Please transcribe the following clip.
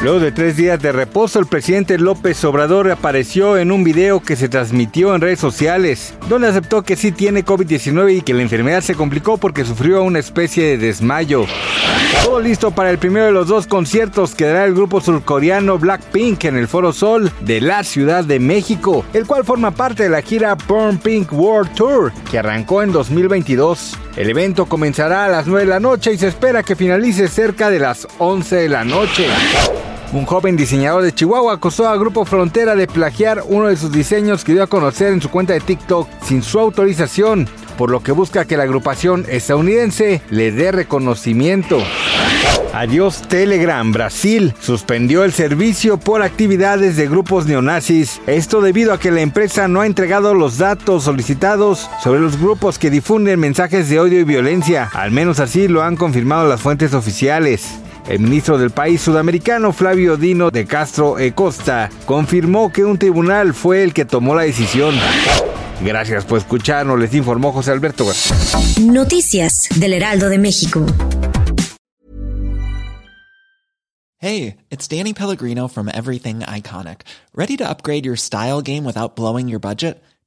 Luego de tres días de reposo, el presidente López Obrador apareció en un video que se transmitió en redes sociales, donde aceptó que sí tiene COVID-19 y que la enfermedad se complicó porque sufrió una especie de desmayo. Todo listo para el primero de los dos conciertos que dará el grupo surcoreano Blackpink en el Foro Sol de la Ciudad de México, el cual forma parte de la gira Burn Pink World Tour que arrancó en 2022. El evento comenzará a las 9 de la noche y se espera que finalice cerca de las 11 de la noche. Un joven diseñador de Chihuahua acusó a Grupo Frontera de plagiar uno de sus diseños que dio a conocer en su cuenta de TikTok sin su autorización, por lo que busca que la agrupación estadounidense le dé reconocimiento. Adiós Telegram, Brasil suspendió el servicio por actividades de grupos neonazis. Esto debido a que la empresa no ha entregado los datos solicitados sobre los grupos que difunden mensajes de odio y violencia. Al menos así lo han confirmado las fuentes oficiales. El ministro del país sudamericano, Flavio Dino de Castro e Costa, confirmó que un tribunal fue el que tomó la decisión. Gracias por escucharnos, les informó José Alberto García. Noticias del Heraldo de México. Hey, it's Danny Pellegrino from Everything Iconic. ¿Ready to upgrade your style game without blowing your budget?